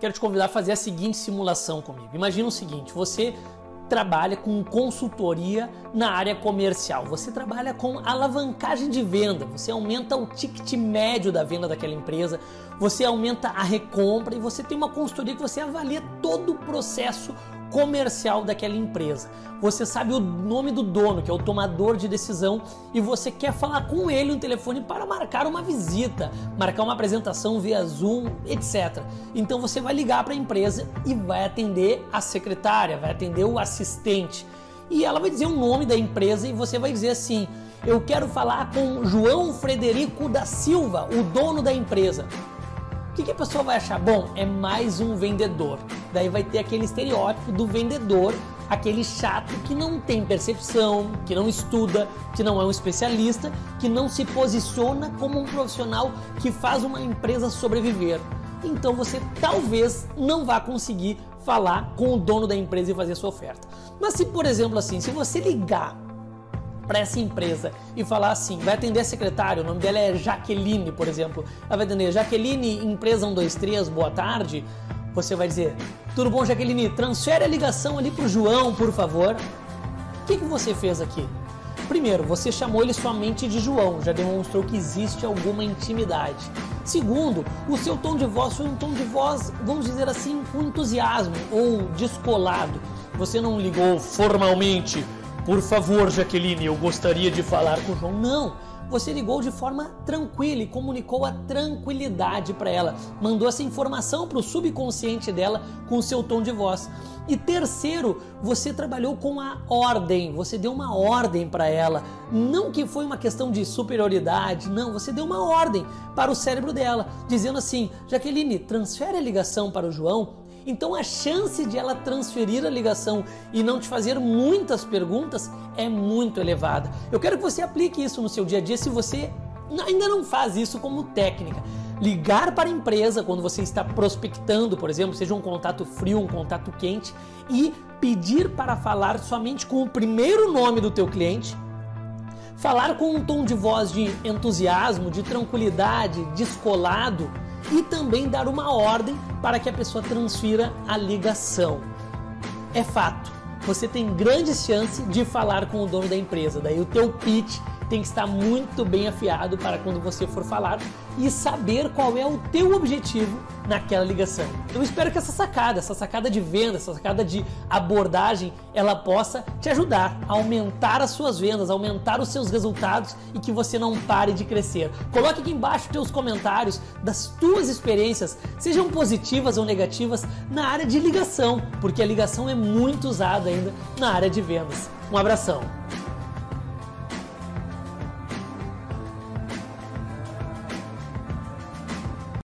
quero te convidar a fazer a seguinte simulação comigo. Imagina o seguinte: você trabalha com consultoria na área comercial, você trabalha com alavancagem de venda, você aumenta o ticket médio da venda daquela empresa, você aumenta a recompra e você tem uma consultoria que você avalia todo o processo comercial daquela empresa. Você sabe o nome do dono, que é o tomador de decisão, e você quer falar com ele no telefone para marcar uma visita, marcar uma apresentação via Zoom, etc. Então você vai ligar para a empresa e vai atender a secretária, vai atender o assistente. E ela vai dizer o nome da empresa e você vai dizer assim: Eu quero falar com João Frederico da Silva, o dono da empresa que, que a pessoa vai achar? Bom, é mais um vendedor. Daí vai ter aquele estereótipo do vendedor, aquele chato que não tem percepção, que não estuda, que não é um especialista, que não se posiciona como um profissional que faz uma empresa sobreviver. Então você talvez não vá conseguir falar com o dono da empresa e fazer sua oferta. Mas se, por exemplo, assim, se você ligar para essa empresa e falar assim, vai atender a secretária, o nome dela é Jaqueline, por exemplo. Ela vai atender Jaqueline, empresa 123, boa tarde. Você vai dizer, tudo bom, Jaqueline? Transfere a ligação ali pro João, por favor. O que, que você fez aqui? Primeiro, você chamou ele somente de João, já demonstrou que existe alguma intimidade. Segundo, o seu tom de voz foi um tom de voz, vamos dizer assim, com entusiasmo ou descolado. Você não ligou formalmente por favor, Jaqueline, eu gostaria de falar com o João. Não, você ligou de forma tranquila e comunicou a tranquilidade para ela, mandou essa informação para o subconsciente dela com o seu tom de voz. E terceiro, você trabalhou com a ordem, você deu uma ordem para ela, não que foi uma questão de superioridade, não, você deu uma ordem para o cérebro dela, dizendo assim: Jaqueline, transfere a ligação para o João então a chance de ela transferir a ligação e não te fazer muitas perguntas é muito elevada. Eu quero que você aplique isso no seu dia a dia se você ainda não faz isso como técnica. Ligar para a empresa quando você está prospectando, por exemplo, seja um contato frio, um contato quente, e pedir para falar somente com o primeiro nome do teu cliente, falar com um tom de voz de entusiasmo, de tranquilidade, descolado e também dar uma ordem para que a pessoa transfira a ligação. É fato, você tem grandes chances de falar com o dono da empresa, daí o teu pitch tem que estar muito bem afiado para quando você for falar e saber qual é o teu objetivo naquela ligação. Eu espero que essa sacada, essa sacada de venda, essa sacada de abordagem, ela possa te ajudar a aumentar as suas vendas, aumentar os seus resultados e que você não pare de crescer. Coloque aqui embaixo teus comentários das tuas experiências, sejam positivas ou negativas, na área de ligação, porque a ligação é muito usada ainda na área de vendas. Um abração.